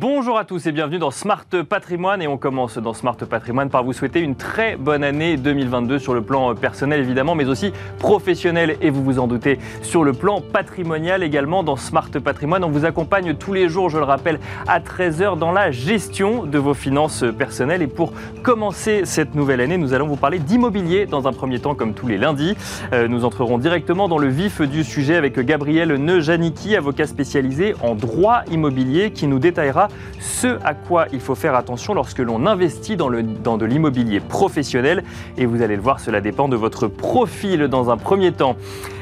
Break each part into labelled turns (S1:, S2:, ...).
S1: Bonjour à tous et bienvenue dans Smart Patrimoine et on commence dans Smart Patrimoine par vous souhaiter une très bonne année 2022 sur le plan personnel évidemment mais aussi professionnel et vous vous en doutez sur le plan patrimonial également dans Smart Patrimoine. On vous accompagne tous les jours, je le rappelle, à 13h dans la gestion de vos finances personnelles et pour commencer cette nouvelle année, nous allons vous parler d'immobilier dans un premier temps comme tous les lundis. Euh, nous entrerons directement dans le vif du sujet avec Gabriel Neujanicki, avocat spécialisé en droit immobilier qui nous détaillera ce à quoi il faut faire attention lorsque l'on investit dans, de l'immobilier professionnel. Et vous allez le voir, cela dépend de votre profil dans un premier temps.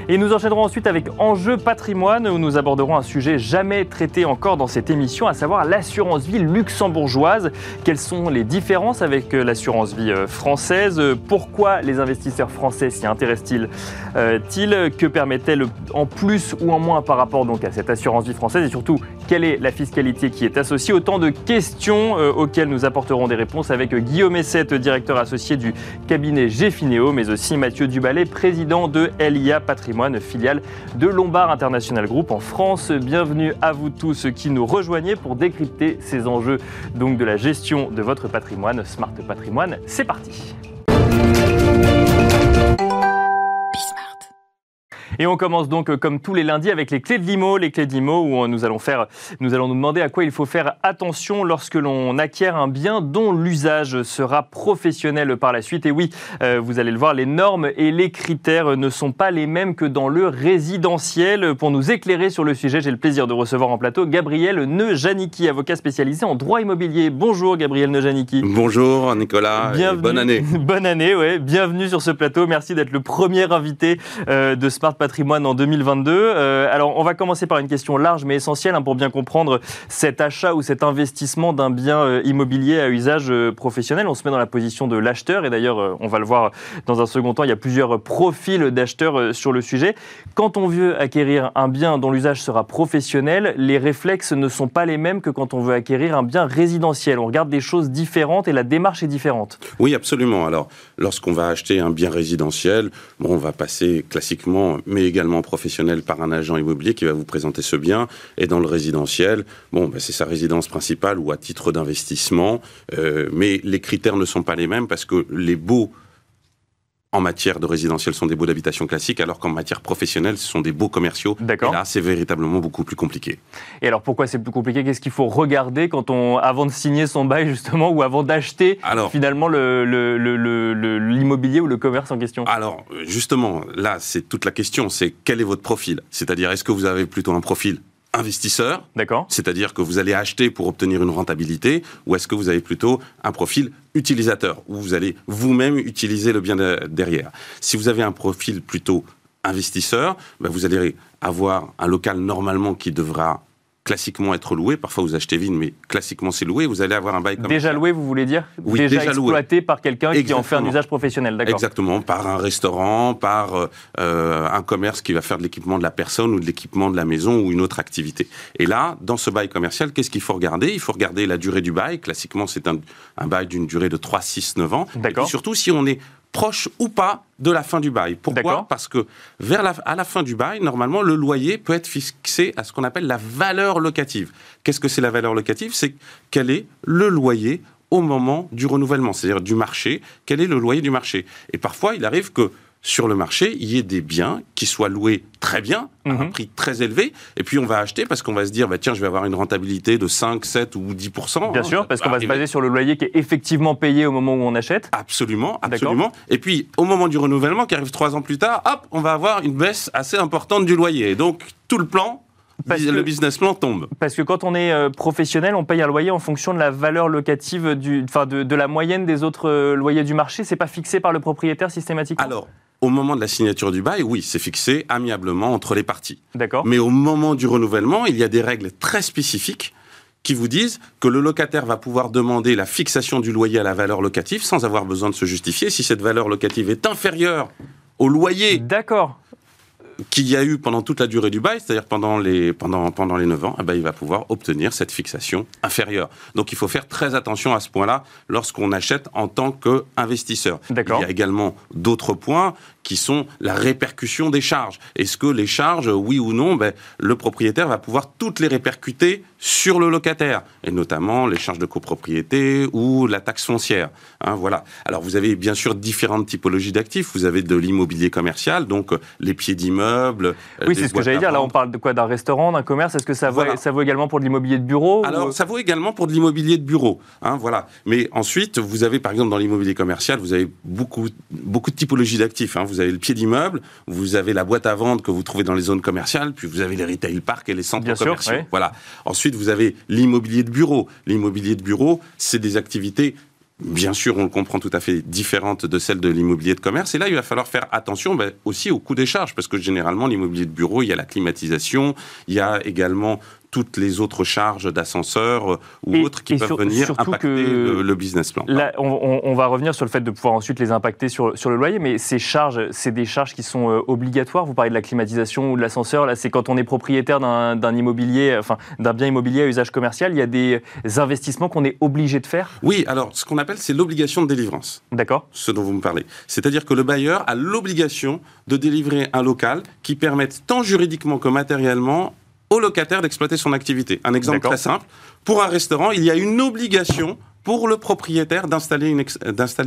S1: Et nous enchaînerons ensuite avec Enjeu patrimoine, où nous aborderons un sujet jamais traité encore dans cette émission, à savoir l'assurance vie luxembourgeoise. Quelles sont les différences avec euh, l'assurance vie euh, française? Pourquoi les investisseurs français s'y intéressent-ils euh, Que permet-elle en plus ou en moins par rapport donc à cette assurance vie française? Et surtout, quelle est la fiscalité qui est associée Autant de questions auxquelles nous apporterons des réponses avec Guillaume Essette, directeur associé du cabinet Gfineo, mais aussi Mathieu Duballet, président de LIA Patrimoine filiale de Lombard International Group en France. Bienvenue à vous tous qui nous rejoignez pour décrypter ces enjeux donc de la gestion de votre patrimoine. Smart Patrimoine, c'est parti. Et on commence donc euh, comme tous les lundis avec les clés de l'IMO, les clés d'IMO où euh, nous allons faire, nous allons nous demander à quoi il faut faire attention lorsque l'on acquiert un bien dont l'usage sera professionnel par la suite. Et oui, euh, vous allez le voir, les normes et les critères ne sont pas les mêmes que dans le résidentiel. Pour nous éclairer sur le sujet, j'ai le plaisir de recevoir en plateau Gabriel Neujanicki, avocat spécialisé en droit immobilier. Bonjour Gabriel Neujanicki.
S2: Bonjour Nicolas,
S1: Bienvenue.
S2: bonne année.
S1: bonne année, ouais. Bienvenue sur ce plateau. Merci d'être le premier invité de Smart patrimoine en 2022. Euh, alors, on va commencer par une question large mais essentielle hein, pour bien comprendre cet achat ou cet investissement d'un bien euh, immobilier à usage euh, professionnel. On se met dans la position de l'acheteur et d'ailleurs, on va le voir dans un second temps, il y a plusieurs profils d'acheteurs sur le sujet. Quand on veut acquérir un bien dont l'usage sera professionnel, les réflexes ne sont pas les mêmes que quand on veut acquérir un bien résidentiel. On regarde des choses différentes et la démarche est différente.
S2: Oui, absolument. Alors, lorsqu'on va acheter un bien résidentiel, bon, on va passer classiquement mais également professionnel par un agent immobilier qui va vous présenter ce bien. Et dans le résidentiel, bon, ben, c'est sa résidence principale ou à titre d'investissement, euh, mais les critères ne sont pas les mêmes parce que les baux en matière de résidentiel sont des baux d'habitation classiques, alors qu'en matière professionnelle, ce sont des baux commerciaux.
S1: D'accord.
S2: Et là, c'est véritablement beaucoup plus compliqué.
S1: Et alors, pourquoi c'est plus compliqué? Qu'est-ce qu'il faut regarder quand on, avant de signer son bail, justement, ou avant d'acheter finalement l'immobilier ou le commerce en question?
S2: Alors, justement, là, c'est toute la question. C'est quel est votre profil? C'est-à-dire, est-ce que vous avez plutôt un profil investisseur,
S1: d'accord,
S2: c'est-à-dire que vous allez acheter pour obtenir une rentabilité, ou est-ce que vous avez plutôt un profil utilisateur, où vous allez vous-même utiliser le bien derrière. Si vous avez un profil plutôt investisseur, ben vous allez avoir un local normalement qui devra classiquement être loué. Parfois, vous achetez vide, mais classiquement, c'est loué. Vous allez avoir un bail comme
S1: Déjà loué, vous voulez dire
S2: Oui,
S1: déjà, exploité par quelqu'un qui en fait un usage professionnel, d'accord
S2: Exactement, par un restaurant, par euh, un commerce qui va faire de l'équipement de la personne ou de l'équipement de la maison ou une autre activité. Et là, dans ce bail commercial, qu'est-ce qu'il faut regarder? Il faut regarder la durée du bail. Classiquement, c'est un, un bail d'une durée de 3, 6, 9 ans.
S1: D'accord.
S2: Et surtout, si on est proche ou pas de la fin du bail. Pourquoi Parce que vers la, à la fin du bail, normalement, le loyer peut être fixé à ce qu'on appelle la valeur locative. Qu'est-ce que c'est la valeur locative? C'est quel est le loyer au moment du renouvellement, c'est-à-dire du marché, quel est le loyer du marché? Et parfois, il arrive que sur le marché, il y ait des biens qui soient loués très bien, à un mhm. prix très élevé, et puis on va acheter parce qu'on va se dire, bah, tiens, je vais avoir une rentabilité de 5, 7 ou 10%
S1: Bien sûr, parce qu'on va se baser sur le loyer qui est effectivement payé au moment où on achète.
S2: Absolument, absolument. Et puis, au moment du renouvellement, qui arrive trois ans plus tard, hop, on va avoir une baisse assez importante du loyer. Donc, tout le plan le business plan tombe.
S1: Parce que quand on est euh, professionnel, on paye un loyer en fonction de la valeur locative, du, enfin de, de la moyenne des autres euh, loyers du marché. C'est pas fixé par le propriétaire systématiquement
S2: Alors, au moment de la signature du bail, oui, c'est fixé amiablement entre les parties.
S1: D'accord.
S2: Mais au moment du renouvellement, il y a des règles très spécifiques qui vous disent que le locataire va pouvoir demander la fixation du loyer à la valeur locative sans avoir besoin de se justifier si cette valeur locative est inférieure au loyer.
S1: D'accord
S2: qu'il y a eu pendant toute la durée du bail, c'est-à-dire pendant les, pendant, pendant les 9 ans, eh ben, il va pouvoir obtenir cette fixation inférieure. Donc il faut faire très attention à ce point-là lorsqu'on achète en tant qu'investisseur.
S1: Il
S2: y a également d'autres points qui sont la répercussion des charges. Est-ce que les charges, oui ou non, ben, le propriétaire va pouvoir toutes les répercuter sur le locataire, et notamment les charges de copropriété ou la taxe foncière. Hein, voilà. Alors vous avez bien sûr différentes typologies d'actifs. Vous avez de l'immobilier commercial, donc euh, les pieds d'immeubles.
S1: Euh, oui, c'est ce que j'allais dire. Là, on parle de quoi D'un restaurant, d'un commerce? Est-ce que ça vaut, ça vaut également pour de l'immobilier de bureau
S2: Alors, ça vaut également pour de l'immobilier de bureau. Hein, voilà. Mais ensuite, vous avez par exemple dans l'immobilier commercial, vous avez beaucoup, beaucoup de typologies d'actifs. Hein. Vous avez le pied d'immeuble, vous avez la boîte à vendre que vous trouvez dans les zones commerciales, puis vous avez les retail parks et les centres commerciaux. Voilà. Ensuite, vous avez l'immobilier de bureau. L'immobilier de bureau, c'est des activités bien sûr, on le comprend tout à fait, différentes de celles de l'immobilier de commerce. Et là, il va falloir faire attention ben, aussi au coût des charges, parce que généralement, l'immobilier de bureau, il y a la climatisation, il y a également toutes les autres charges d'ascenseur euh, ou autres qui peuvent venir impacter le, business plan.
S1: Là, on, va revenir sur le fait de pouvoir ensuite les impacter sur, sur le loyer, mais ces charges, c'est des charges qui sont euh, obligatoires. Vous parlez de la climatisation ou de l'ascenseur. Là, c'est quand on est propriétaire d'un immobilier, enfin d'un bien immobilier à usage commercial, il y a des investissements qu'on est obligé de faire.
S2: Oui, alors ce qu'on appelle c'est l'obligation de délivrance.
S1: D'accord.
S2: Ce dont vous me parlez, c'est-à-dire que le bailleur a l'obligation de délivrer un local qui permette tant juridiquement que matériellement au locataire d'exploiter son activité. Un exemple très simple. Pour un restaurant, il y a une obligation pour le propriétaire d'installer une,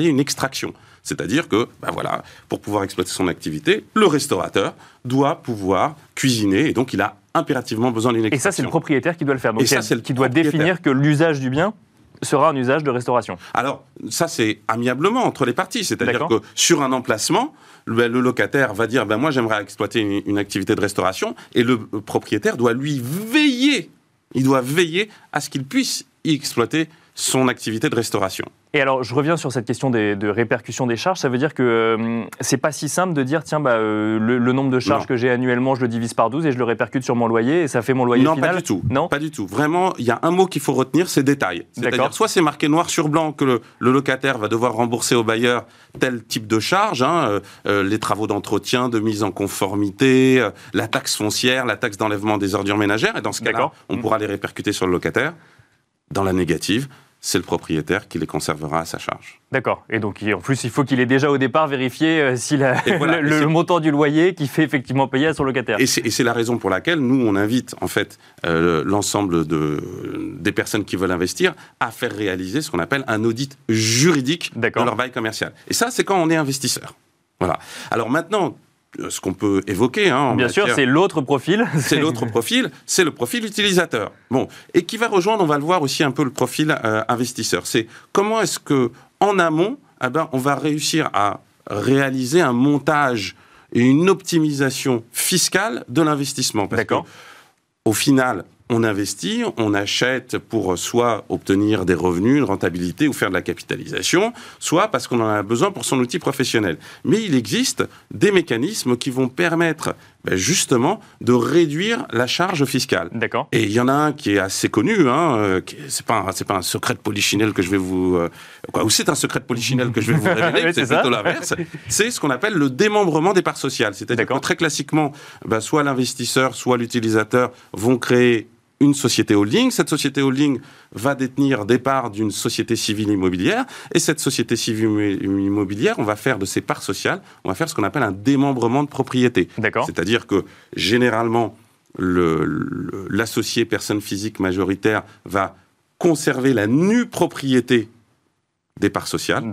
S2: une extraction. C'est-à-dire que, ben voilà, pour pouvoir exploiter son activité, le restaurateur doit pouvoir cuisiner et donc il a impérativement besoin d'une extraction.
S1: Et ça, c'est le propriétaire qui doit le faire. Donc, et ça, c'est qui doit définir que l'usage du bien sera un usage de restauration.
S2: Alors, ça, c'est amiablement entre les parties. C'est-à-dire que sur un emplacement, le, locataire va dire ben moi j'aimerais exploiter une, activité de restauration et le propriétaire doit lui veiller, il doit veiller à ce qu'il puisse y exploiter son activité de restauration.
S1: Et alors, je reviens sur cette question des, de répercussion des charges. Ça veut dire que euh, c'est pas si simple de dire, tiens, bah, euh, le, nombre de charges que j'ai annuellement, je le divise par 12 et je le répercute sur mon loyer et ça fait mon loyer
S2: non,
S1: final
S2: Non, pas du tout. Non, pas du tout. Vraiment, il y a un mot qu'il faut retenir, c'est détail. C'est-à-dire, soit c'est marqué noir sur blanc que le, locataire va devoir rembourser au bailleur tel type de charge, hein, euh, les travaux d'entretien, de mise en conformité, la taxe foncière, la taxe d'enlèvement des ordures ménagères. Et dans ce cas-là, on pourra les répercuter sur le locataire. Dans la négative, c'est le propriétaire qui les conservera à sa charge.
S1: D'accord. Et donc, en plus, il faut qu'il ait déjà au départ vérifié euh, si le, montant du loyer qui fait effectivement payer à son locataire.
S2: Et c'est la raison pour laquelle nous, on invite en fait euh, l'ensemble de, des personnes qui veulent investir à faire réaliser ce qu'on appelle un audit juridique de leur bail commercial. Et ça, c'est quand on est investisseur. Voilà. Alors maintenant, ce qu'on peut évoquer. Hein,
S1: Bien sûr, c'est l'autre profil.
S2: C'est l'autre profil, c'est le profil utilisateur. Bon, et qui va rejoindre, on va le voir aussi un peu le profil euh, investisseur. C'est comment est-ce que en amont, eh ben, on va réussir à réaliser un montage et une optimisation fiscale de l'investissement?
S1: D'accord.
S2: Au final, on investit, on achète pour soit obtenir des revenus, une rentabilité ou faire de la capitalisation, soit parce qu'on en a besoin pour son outil professionnel. Mais il existe des mécanismes qui vont permettre ben, justement de réduire la charge fiscale.
S1: D'accord.
S2: Et il y en a un qui est assez connu, hein, euh, c'est pas c'est pas un secret de polichinelle que je vais vous euh, quoi, ou c'est un secret de polichinelle que je vais vous révéler, c'est plutôt l'inverse. C'est ce qu'on appelle le démembrement des parts sociales. C'est-à-dire que très classiquement, ben, soit l'investisseur, soit l'utilisateur vont créer une société holding. Cette société holding va détenir des parts d'une société civile immobilière. Et cette société civile immobilière, on va faire de ses parts sociales, on va faire ce qu'on appelle un démembrement de propriété. C'est-à-dire que généralement, l'associé personne physique majoritaire va conserver la nue propriété des parts sociales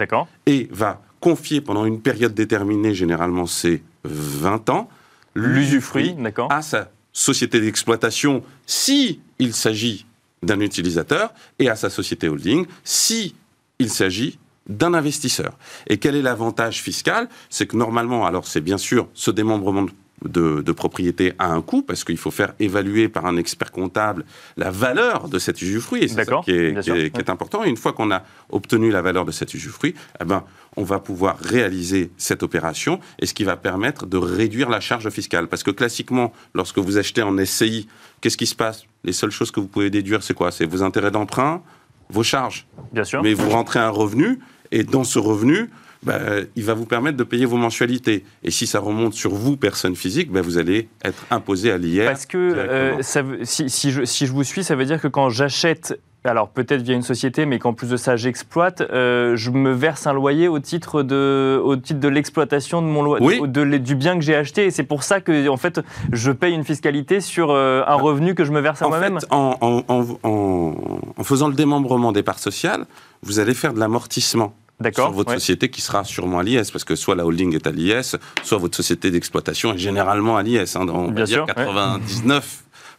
S2: et va confier pendant une période déterminée, généralement c'est 20 ans, l'usufruit à sa société d'exploitation si il s'agit d'un utilisateur et à sa société holding si il s'agit d'un investisseur. Et quel est l'avantage fiscal? C'est que normalement, alors c'est bien sûr ce démembrement de de, propriété a un coût, parce qu'il faut faire évaluer par un expert comptable la valeur de cet usufruit, et c'est ça qui est, important. Et une fois qu'on a obtenu la valeur de cet usufruit, eh ben, on va pouvoir réaliser cette opération, et ce qui va permettre de réduire la charge fiscale. Parce que classiquement, lorsque vous achetez en SCI, qu'est-ce qui se passe? Les seules choses que vous pouvez déduire, c'est quoi? C'est vos intérêts d'emprunt, vos charges.
S1: Bien sûr.
S2: Mais vous rentrez un revenu, et dans ce revenu, bah, il va vous permettre de payer vos mensualités. Et si ça remonte sur vous, personne physique, bah, vous allez être imposé à l'IR.
S1: Parce que euh, si, je, si, je, vous suis, ça veut dire que quand j'achète alors peut-être via une société, mais qu'en plus de ça j'exploite, euh, je me verse un loyer au titre de, au titre de l'exploitation de mon loyer, du bien que j'ai acheté. Et c'est pour ça que en fait je paye une fiscalité sur euh, un revenu que je me verse à moi-même.
S2: En, en, faisant le démembrement des parts sociales, vous allez faire de l'amortissement sur votre société qui sera sûrement à l'IS, parce que soit la holding est à l'IS, soit votre société d'exploitation est généralement à l'IS, hein, on va dire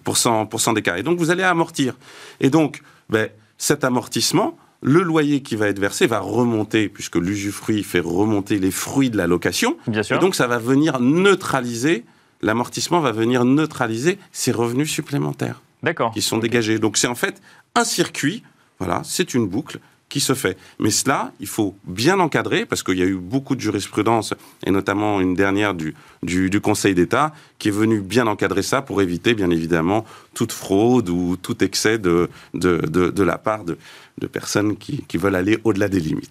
S2: 99% des cas. Et donc vous allez amortir. Et donc, ben, cet amortissement, le loyer qui va être versé va remonter, puisque l'usufruit fait remonter les fruits de la location.
S1: Bien sûr.
S2: Et donc ça va venir neutraliser, l'amortissement va venir neutraliser ces revenus supplémentaires. Qui sont dégagés. Donc c'est en fait un circuit, voilà, c'est une boucle qui se fait. Mais cela, il faut bien encadrer, parce qu'il y a eu beaucoup de jurisprudence, et notamment une dernière du, Conseil d'État, qui est venue bien encadrer ça pour éviter, bien évidemment, toute fraude ou tout excès de, de, de la part de, de personnes qui, veulent aller au-delà des limites.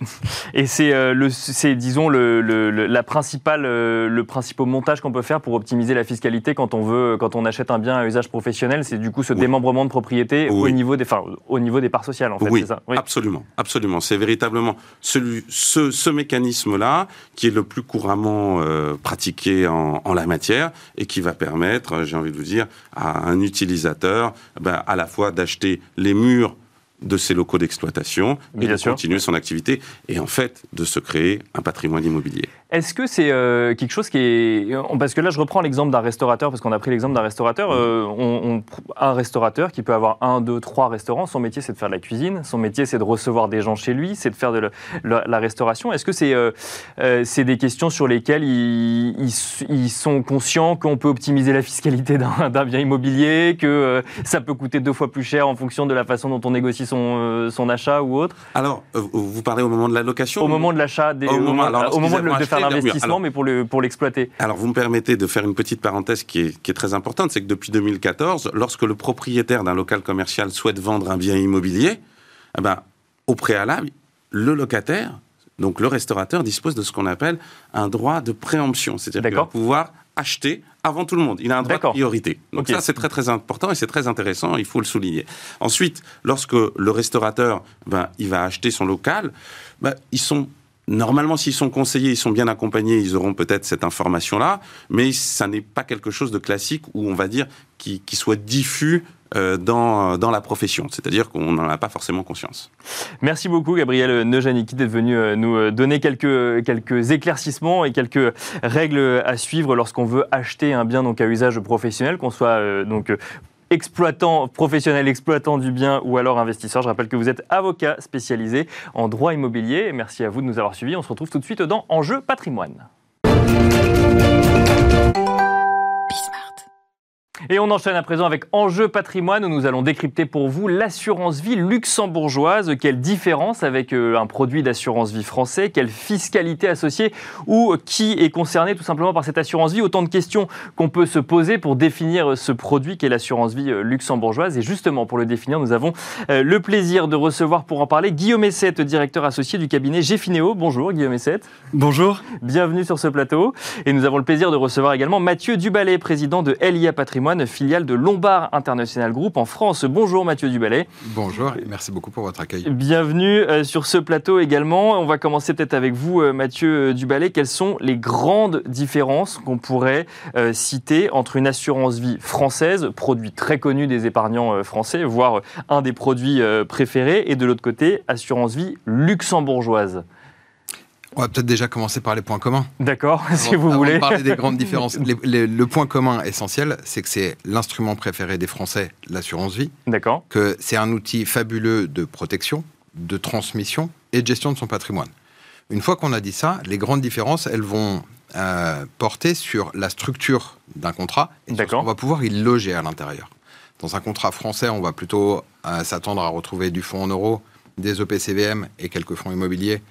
S1: Et c'est, euh, disons, le, la principale, euh, le principal montage qu'on peut faire pour optimiser la fiscalité quand on veut, quand on achète un bien à usage professionnel, c'est du coup ce démembrement de propriété au niveau des, enfin, au niveau des parts sociales, en fait.
S2: Oui, ça? Oui. absolument, absolument. C'est véritablement celui, ce, ce mécanisme-là qui est le plus couramment euh, pratiqué en, en, la matière et qui va permettre, j'ai envie de vous dire, à un utilisateur, ben, à la fois d'acheter les murs de ses locaux d'exploitation et de continuer son activité et en fait de se créer un patrimoine immobilier.
S1: Est-ce que c'est euh, quelque chose qui est... Parce que là, je reprends l'exemple d'un restaurateur, parce qu'on a pris l'exemple d'un restaurateur. Euh, on, un restaurateur qui peut avoir un, deux, trois restaurants, son métier, c'est de faire de la cuisine, son métier, c'est de recevoir des gens chez lui, c'est de faire de la, restauration. Est-ce que c'est euh, c'est des questions sur lesquelles ils, ils, sont conscients qu'on peut optimiser la fiscalité d'un bien immobilier, que ça peut coûter deux fois plus cher en fonction de la façon dont on négocie son, son achat ou autre?
S2: Alors, vous parlez au moment de la location
S1: Au moment de l'achat, au, moment, au moment de, faire l'investissement, mais pour l'exploiter.
S2: alors, vous me permettez de faire une petite parenthèse qui est, qui est très importante, c'est que depuis 2014, lorsque le propriétaire d'un local commercial souhaite vendre un bien immobilier, eh ben, au préalable, le locataire, donc le restaurateur, dispose de ce qu'on appelle un droit de préemption, c'est-à-dire qu'il va pouvoir acheter avant tout le monde. Il a un droit de priorité. Donc ça, c'est très très important et c'est très intéressant, il faut le souligner. Ensuite, lorsque le restaurateur, ben, il va acheter son local, ben, ils sont Normalement, s'ils sont conseillés, ils sont bien accompagnés, ils auront peut-être cette information-là, mais ça n'est pas quelque chose de classique ou on va dire qui, soit diffus euh, dans, dans la profession, c'est-à-dire qu'on n'en a pas forcément conscience.
S1: Merci beaucoup Gabriel Neujanicki d'être venu euh, nous euh, donner quelques, quelques éclaircissements et quelques règles à suivre lorsqu'on veut acheter un bien donc à usage professionnel, qu'on soit donc exploitant, professionnel exploitant du bien ou alors investisseur. Je rappelle que vous êtes avocat spécialisé en droit immobilier. Merci à vous de nous avoir suivis. On se retrouve tout de suite dans Enjeu patrimoine. Et on enchaîne à présent avec Enjeu patrimoine où nous allons décrypter pour vous l'assurance vie luxembourgeoise. Quelle différence avec euh, un produit d'assurance vie français? Quelle fiscalité associée? Ou qui est concerné tout simplement par cette assurance vie? Autant de questions qu'on peut se poser pour définir ce produit qu'est l'assurance vie euh, luxembourgeoise. Et justement, pour le définir, nous avons euh, le plaisir de recevoir pour en parler Guillaume Essette, directeur associé du cabinet Gfinéo. Bonjour Guillaume Essette.
S3: Bonjour.
S1: Bienvenue sur ce plateau. Et nous avons le plaisir de recevoir également Mathieu Duballet, président de LIA Patrimoine filiale de Lombard International Group en France. Bonjour Mathieu Duballet.
S3: Bonjour et merci beaucoup pour votre accueil.
S1: Bienvenue euh, sur ce plateau également. On va commencer peut-être avec vous euh, Mathieu Duballet. Quelles sont les grandes différences qu'on pourrait euh, citer entre une assurance vie française, produit très connu des épargnants français, voire un des produits préférés, et de l'autre côté, assurance vie luxembourgeoise?
S3: On va peut-être déjà commencer par les points communs.
S1: D'accord, si vous voulez.
S3: parler des grandes différences. le point commun essentiel, c'est que c'est l'instrument préféré des Français, l'assurance vie.
S1: D'accord.
S3: Que c'est un outil fabuleux de protection, de transmission et de gestion de son patrimoine. Une fois qu'on a dit ça, les grandes différences, elles vont euh, porter sur la structure d'un contrat et sur ce qu'on va pouvoir y loger à l'intérieur. Dans un contrat français, on va plutôt euh, s'attendre à retrouver du fonds en euros, des OPCVM et quelques fonds immobiliers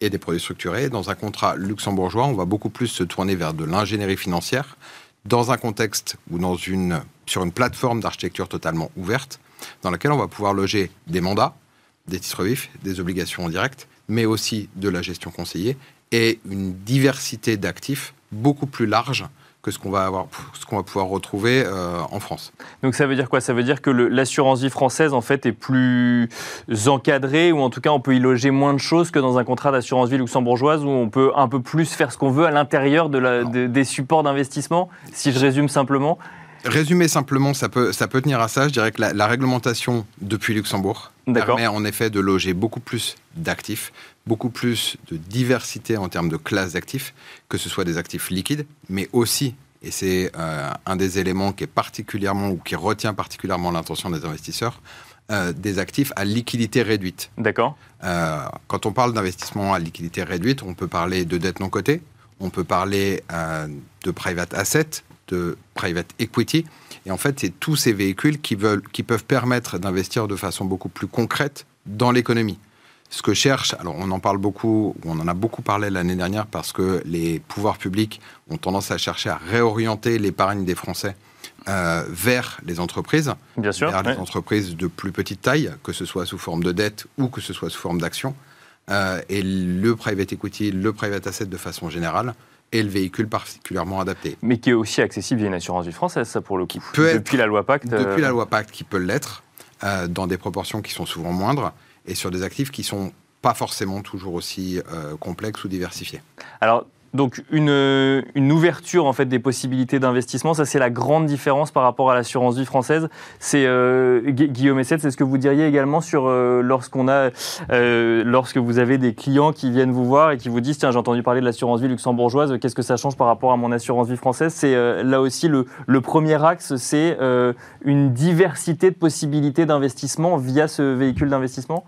S3: et des produits structurés. Dans un contrat luxembourgeois, on va beaucoup plus se tourner vers de l'ingénierie financière, dans un contexte ou dans une, sur une plateforme d'architecture totalement ouverte, dans laquelle on va pouvoir loger des mandats, des titres vifs, des obligations en direct, mais aussi de la gestion conseillée et une diversité d'actifs beaucoup plus large que ce qu'on va, avoir, ce qu'on va pouvoir retrouver euh, en France.
S1: Donc ça veut dire quoi? Ça veut dire que l'assurance vie française en fait est plus encadrée ou en tout cas on peut y loger moins de choses que dans un contrat d'assurance vie luxembourgeoise où on peut un peu plus faire ce qu'on veut à l'intérieur de des supports d'investissement, si je résume simplement?
S3: Résumer simplement, ça peut, ça peut tenir à ça. Je dirais que la, réglementation depuis Luxembourg permet en effet de loger beaucoup plus d'actifs, beaucoup plus de diversité en termes de classes d'actifs, que ce soit des actifs liquides, mais aussi, et c'est euh, un des éléments qui est particulièrement ou qui retient particulièrement l'attention des investisseurs, euh, des actifs à liquidité réduite.
S1: D'accord.
S3: Euh, quand on parle d'investissement à liquidité réduite, on peut parler de dette non cotée, on peut parler de private assets, de private equity. Et en fait, c'est tous ces véhicules qui, veulent, qui peuvent permettre d'investir de façon beaucoup plus concrète dans l'économie. Ce que cherche, alors on en parle beaucoup, on en a beaucoup parlé l'année dernière parce que les pouvoirs publics ont tendance à chercher à réorienter l'épargne des Français euh, vers les entreprises,
S1: Bien sûr,
S3: vers les entreprises de plus petite taille, que ce soit sous forme de dette ou que ce soit sous forme d'action. Euh, et le private equity, le private asset de façon générale, et le véhicule particulièrement adapté.
S1: Mais qui est aussi accessible via une assurance vie française, ça pour le coup.
S3: depuis
S1: la loi Pacte.
S3: Depuis la euh, loi Pacte, qui peut l'être, euh, dans des proportions qui sont souvent moindres, et sur des actifs qui sont pas forcément toujours aussi euh, complexes ou diversifiés.
S1: Donc une, une, ouverture en fait des possibilités d'investissement, ça c'est la grande différence par rapport à l'assurance vie française. C'est euh, Guillaume Essette, c'est ce que vous diriez également sur euh, lorsqu'on a euh, lorsque vous avez des clients qui viennent vous voir et qui vous disent tiens j'ai entendu parler de l'assurance vie luxembourgeoise, qu'est-ce que ça change par rapport à mon assurance vie française? C'est là aussi le, le, premier axe, c'est une diversité de possibilités d'investissement via ce véhicule d'investissement?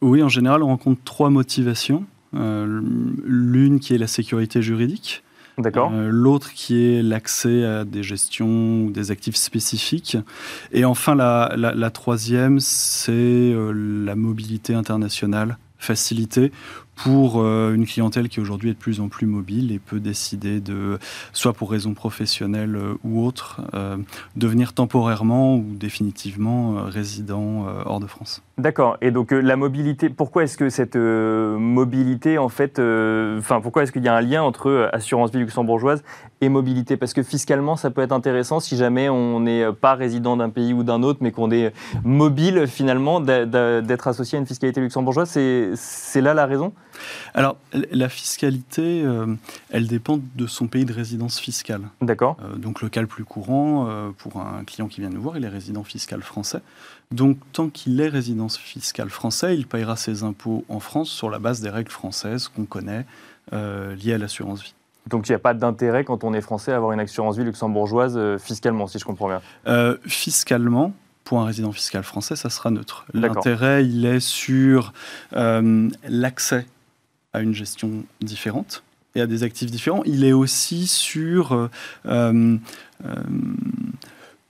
S4: Oui, en général, on rencontre trois motivations. Euh, l'une qui est la sécurité juridique.
S1: D'accord.
S4: Euh, l'autre qui est l'accès à des gestions ou des actifs spécifiques. Et enfin, la, troisième, c'est euh, la mobilité internationale facilitée pour une clientèle qui aujourd'hui est de plus en plus mobile et peut décider de, soit pour raisons professionnelles ou autres, devenir temporairement ou définitivement résident hors de France.
S1: D'accord. Et donc euh, la mobilité, pourquoi est-ce que cette euh, mobilité, en fait, euh, enfin pourquoi est-ce qu'il y a un lien entre assurance vie luxembourgeoise et mobilité Parce que fiscalement, ça peut être intéressant si jamais on n'est pas résident d'un pays ou d'un autre, mais qu'on est mobile finalement d'être associé à une fiscalité luxembourgeoise. C'est là la raison?
S4: Alors la fiscalité, elle dépend de son pays de résidence fiscale.
S1: D'accord.
S4: donc le cas le plus courant pour un client qui vient nous voir, il est résident fiscal français. Donc, tant qu'il est résidence fiscale français, il payera ses impôts en France sur la base des règles françaises qu'on connaît euh, liées à l'assurance vie.
S1: Donc, il n'y a pas d'intérêt quand on est français à avoir une assurance vie luxembourgeoise euh, fiscalement, si je comprends bien
S4: euh, Fiscalement, pour un résident fiscal français, ça sera neutre. L'intérêt, il est sur l'accès à une gestion différente et à des actifs différents. Il est aussi sur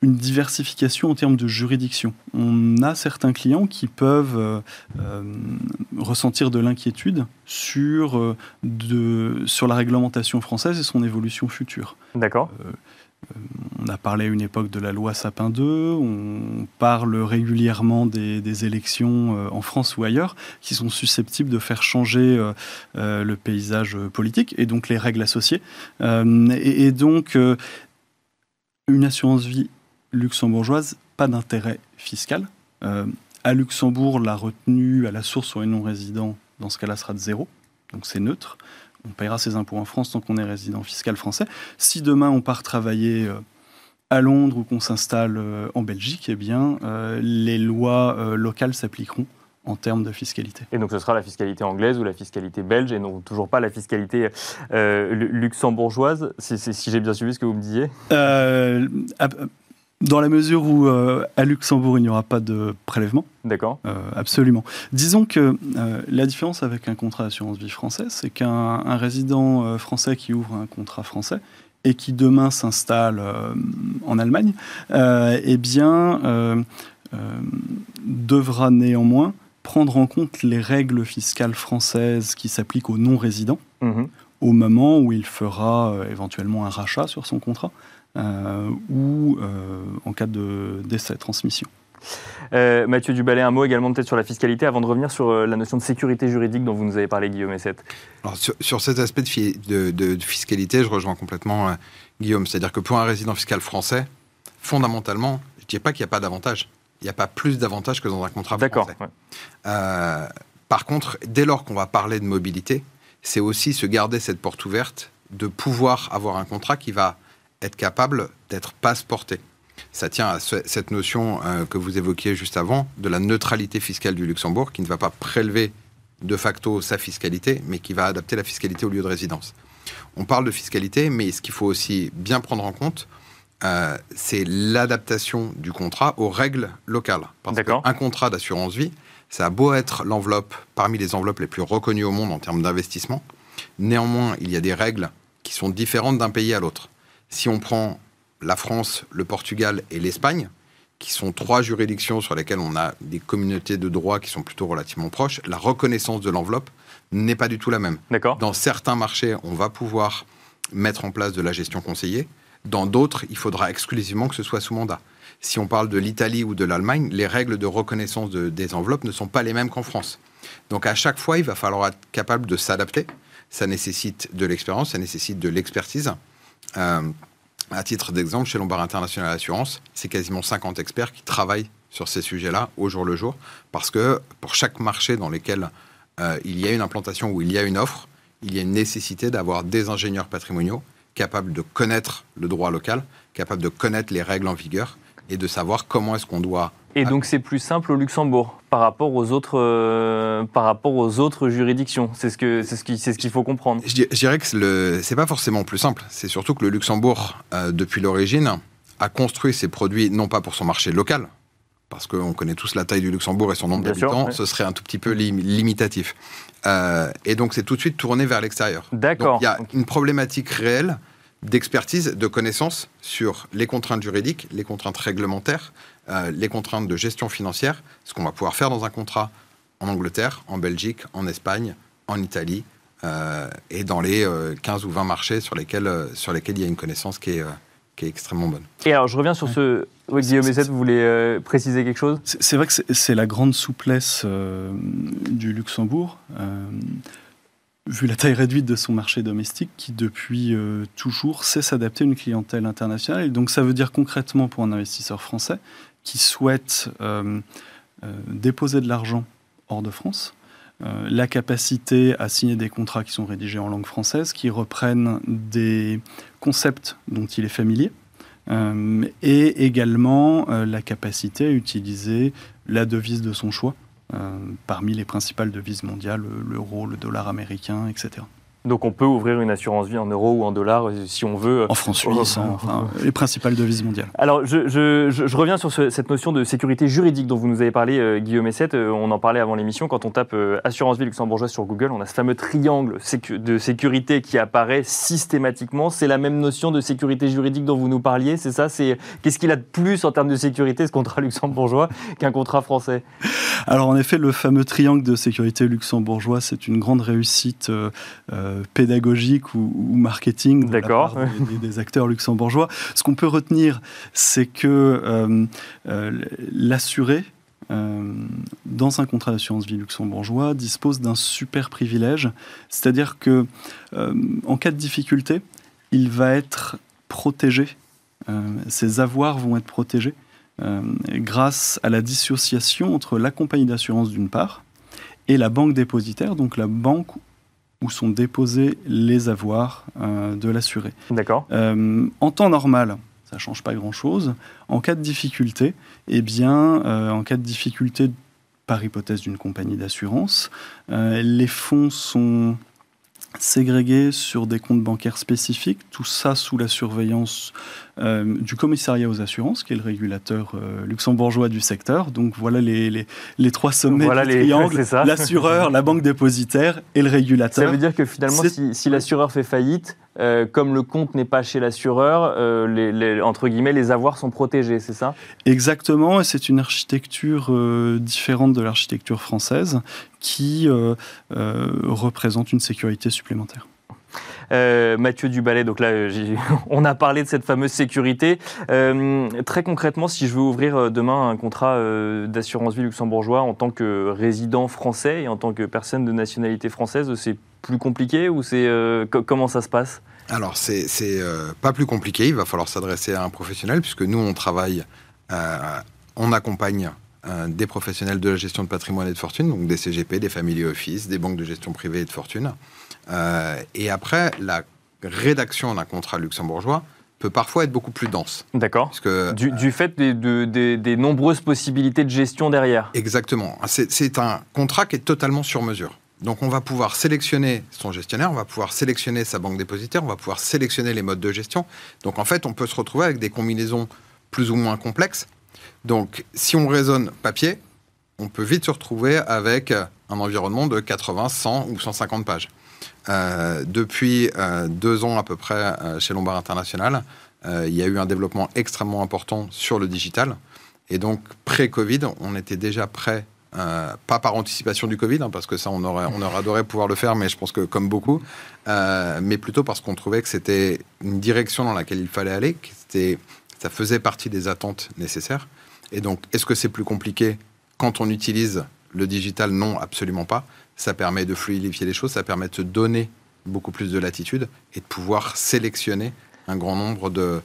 S4: une diversification en termes de juridiction. On a certains clients qui peuvent euh, euh, ressentir de l'inquiétude sur, euh, de, sur la réglementation française et son évolution future.
S1: D'accord.
S4: on a parlé à une époque de la loi Sapin 2, on parle régulièrement des, élections en France ou ailleurs qui sont susceptibles de faire changer le paysage politique et donc les règles associées. et, donc, une assurance vie luxembourgeoise, pas d'intérêt fiscal. Euh, à Luxembourg, la retenue à la source sur les non-résidents, dans ce cas-là, sera de zéro. Donc c'est neutre. On paiera ses impôts en France tant qu'on est résident fiscal français. Si demain on part travailler euh, à Londres ou qu'on s'installe euh, en Belgique, eh bien, les lois locales s'appliqueront en termes de fiscalité.
S1: Et donc ce sera la fiscalité anglaise ou la fiscalité belge et non toujours pas la fiscalité luxembourgeoise, si, si j'ai bien suivi ce que vous me disiez?
S4: Dans la mesure où euh, à Luxembourg, il n'y aura pas de prélèvement.
S1: D'accord.
S4: Euh, absolument. Disons que euh, la différence avec un contrat d'assurance vie français, c'est qu'un résident français qui ouvre un contrat français et qui demain s'installe en Allemagne, eh bien, devra néanmoins prendre en compte les règles fiscales françaises qui s'appliquent aux non-résidents mmh au moment où il fera éventuellement un rachat sur son contrat. Euh, ou euh, en cas de décès, transmission.
S1: Euh, Mathieu Duballet, un mot également peut-être sur la fiscalité avant de revenir sur euh, la notion de sécurité juridique dont vous nous avez parlé, Guillaume Essette.
S3: Alors, sur, cet aspect de, fiscalité, je rejoins complètement euh, Guillaume. C'est-à-dire que pour un résident fiscal français, fondamentalement, je ne dis pas qu'il n'y a pas d'avantage. Il n'y a pas plus d'avantages que dans un contrat français. D'accord. par contre, dès lors qu'on va parler de mobilité, c'est aussi se garder cette porte ouverte de pouvoir avoir un contrat qui va être capable d'être passeporté ça tient à cette notion euh, que vous évoquiez juste avant de la neutralité fiscale du Luxembourg, qui ne va pas prélever de facto sa fiscalité, mais qui va adapter la fiscalité au lieu de résidence. On parle de fiscalité, mais ce qu'il faut aussi bien prendre en compte, euh, c'est l'adaptation du contrat aux règles locales. Parce qu'un contrat d'assurance vie, ça a beau être l'enveloppe parmi les enveloppes les plus reconnues au monde en termes d'investissement, néanmoins, il y a des règles qui sont différentes d'un pays à l'autre. Si on prend la France, le Portugal et l'Espagne, qui sont trois juridictions sur lesquelles on a des communautés de droit qui sont plutôt relativement proches, la reconnaissance de l'enveloppe n'est pas du tout la même. Dans certains marchés, on va pouvoir mettre en place de la gestion conseillée. Dans d'autres, il faudra exclusivement que ce soit sous mandat. Si on parle de l'Italie ou de l'Allemagne, les règles de reconnaissance des enveloppes ne sont pas les mêmes qu'en France. Donc à chaque fois, il va falloir être capable de s'adapter. Ça nécessite de l'expérience, ça nécessite de l'expertise. Euh, à titre d'exemple, chez Lombard International Assurance, c'est quasiment 50 experts qui travaillent sur ces sujets-là au jour le jour, parce que pour chaque marché dans lequel euh, il y a une implantation ou il y a une offre, il y a une nécessité d'avoir des ingénieurs patrimoniaux capables de connaître le droit local, capables de connaître les règles en vigueur et de savoir comment est-ce qu'on doit
S1: et donc c'est plus simple au Luxembourg par rapport aux autres, euh, par rapport aux autres juridictions. C'est ce que c'est ce qui c'est ce qu'il faut comprendre.
S3: Je, dirais que ce c'est pas forcément plus simple. C'est surtout que le Luxembourg, euh, depuis l'origine, a construit ses produits non pas pour son marché local, parce qu'on connaît tous la taille du Luxembourg et son nombre d'habitants, ce serait un tout petit peu limitatif. Euh, et donc c'est tout de suite tourné vers l'extérieur.
S1: D'accord.
S3: Il y a une problématique réelle d'expertise, de connaissances sur les contraintes juridiques, les contraintes réglementaires, euh, les contraintes de gestion financière, ce qu'on va pouvoir faire dans un contrat en Angleterre, en Belgique, en Espagne, en Italie, euh, et dans les 15 euh, ou 20 marchés sur lesquels, sur lesquels il y a une connaissance qui est, qui est extrêmement bonne.
S1: Et alors, je reviens sur ce... Oui, Guillaume Essette, vous voulez préciser quelque chose?
S4: C'est vrai que c'est la grande souplesse du Luxembourg vu la taille réduite de son marché domestique, qui depuis euh, toujours sait s'adapter à une clientèle internationale. Donc ça veut dire concrètement pour un investisseur français qui souhaite euh, euh, déposer de l'argent hors de France, la capacité à signer des contrats qui sont rédigés en langue française, qui reprennent des concepts dont il est familier, et également la capacité à utiliser la devise de son choix parmi les principales devises mondiales, l'euro, le dollar américain, etc.
S1: Donc on peut ouvrir une assurance vie en euros ou en dollars euh, si on veut.
S4: En France suisse, enfin, les principales devises mondiales.
S1: Alors je, je, je, reviens sur cette notion de sécurité juridique dont vous nous avez parlé, euh, Guillaume Essette. Euh, on en parlait avant l'émission. Quand on tape assurance vie luxembourgeoise sur Google, on a ce fameux triangle de sécurité qui apparaît systématiquement. C'est la même notion de sécurité juridique dont vous nous parliez, c'est ça? C'est Qu'est-ce qu'il a de plus en termes de sécurité, ce contrat luxembourgeois, qu'un contrat français?
S4: Alors en effet, le fameux triangle de sécurité luxembourgeois, c'est une grande réussite. Euh, pédagogique ou, marketing de des, acteurs luxembourgeois. Ce qu'on peut retenir, c'est que euh, euh, l'assuré, dans un contrat d'assurance vie luxembourgeois, dispose d'un super privilège, c'est-à-dire que en cas de difficulté, il va être protégé, ses avoirs vont être protégés grâce à la dissociation entre la compagnie d'assurance d'une part et la banque dépositaire, donc la banque où sont déposés les avoirs euh, de l'assuré.
S1: D'accord.
S4: Euh, en temps normal, ça ne change pas grand-chose. En cas de difficulté, eh bien, euh, en cas de difficulté par hypothèse d'une compagnie d'assurance, les fonds sont ségrégés sur des comptes bancaires spécifiques, tout ça sous la surveillance euh, du commissariat aux assurances, qui est le régulateur euh, luxembourgeois du secteur. Donc voilà les, les, les trois sommets voilà du triangle, l'assureur, la banque dépositaire et le régulateur.
S1: Ça veut dire que finalement, si, si l'assureur fait faillite, euh, comme le compte n'est pas chez l'assureur, les, les, entre guillemets, les avoirs sont protégés, c'est ça?
S4: Exactement, et c'est une architecture différente de l'architecture française qui représente une sécurité supplémentaire.
S1: Mathieu Duballet, donc là, on a parlé de cette fameuse sécurité. très concrètement, si je veux ouvrir demain un contrat d'assurance vie luxembourgeois en tant que résident français et en tant que personne de nationalité française, c'est plus compliqué ou c'est comment ça se passe?
S3: Alors, c'est euh, pas plus compliqué. Il va falloir s'adresser à un professionnel, puisque nous, on travaille, euh, on accompagne euh, des professionnels de la gestion de patrimoine et de fortune, donc des CGP, des family office, des banques de gestion privée et de fortune. et après, la rédaction d'un contrat luxembourgeois peut parfois être beaucoup plus dense.
S1: D'accord. Du, du, fait des, des, nombreuses possibilités de gestion derrière.
S3: Exactement. C'est un contrat qui est totalement sur mesure. Donc on va pouvoir sélectionner son gestionnaire, on va pouvoir sélectionner sa banque dépositaire, on va pouvoir sélectionner les modes de gestion. Donc en fait, on peut se retrouver avec des combinaisons plus ou moins complexes. Donc si on raisonne papier, on peut vite se retrouver avec un environnement de 80, 100 ou 150 pages. Euh, depuis euh, deux ans à peu près euh, chez Lombard International, il y a eu un développement extrêmement important sur le digital. Et donc, pré-Covid, on était déjà prêt euh, pas par anticipation du Covid, hein, parce que ça, on aurait, on aurait adoré pouvoir le faire, mais je pense que comme beaucoup, euh, mais plutôt parce qu'on trouvait que c'était une direction dans laquelle il fallait aller, que ça faisait partie des attentes nécessaires. Et donc, est-ce que c'est plus compliqué quand on utilise le digital? Non, absolument pas. Ça permet de fluidifier les choses, ça permet de se donner beaucoup plus de latitude et de pouvoir sélectionner un grand nombre de,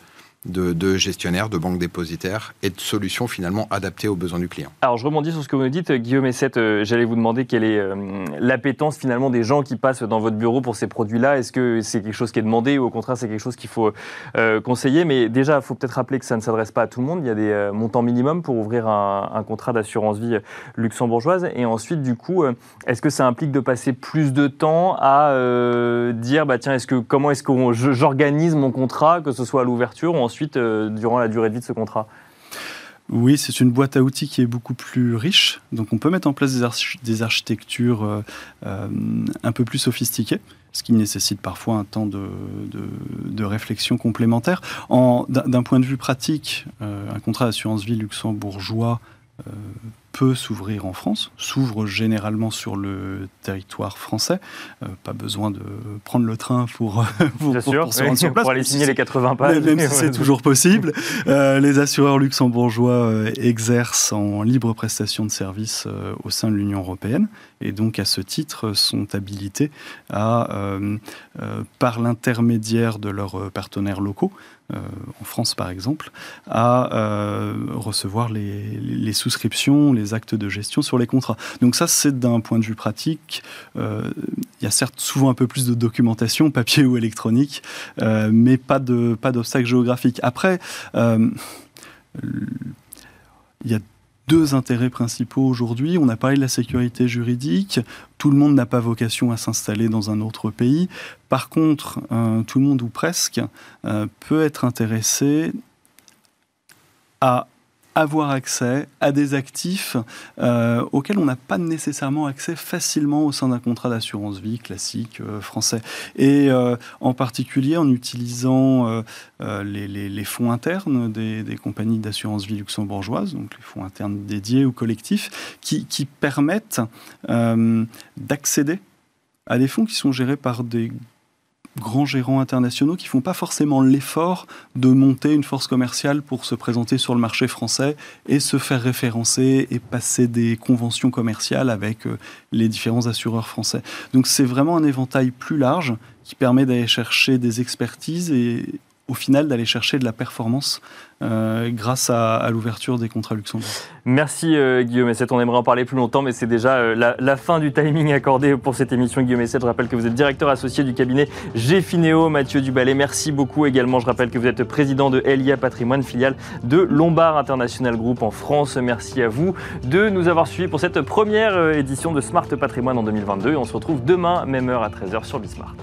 S3: de, gestionnaires, de banques dépositaires et de solutions finalement adaptées aux besoins du client.
S1: Alors je rebondis sur ce que vous nous dites, Guillaume Essette, euh, j'allais vous demander quelle est euh, l'appétence finalement des gens qui passent dans votre bureau pour ces produits-là. Est-ce que c'est quelque chose qui est demandé ou au contraire c'est quelque chose qu'il faut euh, conseiller? Mais déjà, il faut peut-être rappeler que ça ne s'adresse pas à tout le monde. Il y a des montants minimums pour ouvrir un, contrat d'assurance vie luxembourgeoise. Et ensuite, du coup, est-ce que ça implique de passer plus de temps à dire, bah tiens, est-ce que comment est-ce que j'organise mon contrat, que ce soit à l'ouverture ou ensuite euh, durant la durée de vie de ce contrat
S4: oui, c'est une boîte à outils qui est beaucoup plus riche. Donc on peut mettre en place des, architectures euh, euh, un peu plus sophistiquées, ce qui nécessite parfois un temps de, réflexion complémentaire. D'un point de vue pratique, un contrat d'assurance vie luxembourgeois peut s'ouvrir en France, s'ouvre généralement sur le territoire français. Euh, pas besoin de prendre le train pour,
S1: pour, pour, se rendre sur place. Pour aller signer les 80 pages.
S4: Même si c'est toujours possible. Euh, les assureurs luxembourgeois euh, exercent en libre prestation de services au sein de l'Union européenne et donc à ce titre sont habilités à, par l'intermédiaire de leurs partenaires locaux, en France par exemple, à recevoir les, les souscriptions, les actes de gestion sur les contrats. Donc ça, c'est d'un point de vue pratique. Euh, il y a certes souvent un peu plus de documentation, papier ou électronique, euh, mais pas de pas d'obstacle géographique. Après, euh, il y a deux intérêts principaux aujourd'hui. On a parlé de la sécurité juridique. Tout le monde n'a pas vocation à s'installer dans un autre pays. Par contre, tout le monde ou presque peut être intéressé à avoir accès à des actifs euh, auxquels on n'a pas nécessairement accès facilement au sein d'un contrat d'assurance vie classique euh, français. Et euh, en particulier en utilisant les, fonds internes des, compagnies d'assurance vie luxembourgeoises, donc les fonds internes dédiés ou collectifs, qui, qui permettent d'accéder à des fonds qui sont gérés par des grands gérants internationaux qui font pas forcément l'effort de monter une force commerciale pour se présenter sur le marché français et se faire référencer et passer des conventions commerciales avec euh, les différents assureurs français. Donc c'est vraiment un éventail plus large qui permet d'aller chercher des expertises et au final d'aller chercher de la performance euh, grâce à, l'ouverture des contrats Luxembourg.
S1: Merci euh, Guillaume Essette. On aimerait en parler plus longtemps, mais c'est déjà euh, la, fin du timing accordé pour cette émission. Guillaume Essette, je rappelle que vous êtes directeur associé du cabinet Gfineo. Mathieu Duballet, merci beaucoup également. Je rappelle que vous êtes président de Elia Patrimoine, filiale de Lombard International Group en France. Merci à vous de nous avoir suivis pour cette première édition de Smart Patrimoine en 2022. on se retrouve demain, même heure à 13h sur Bismart.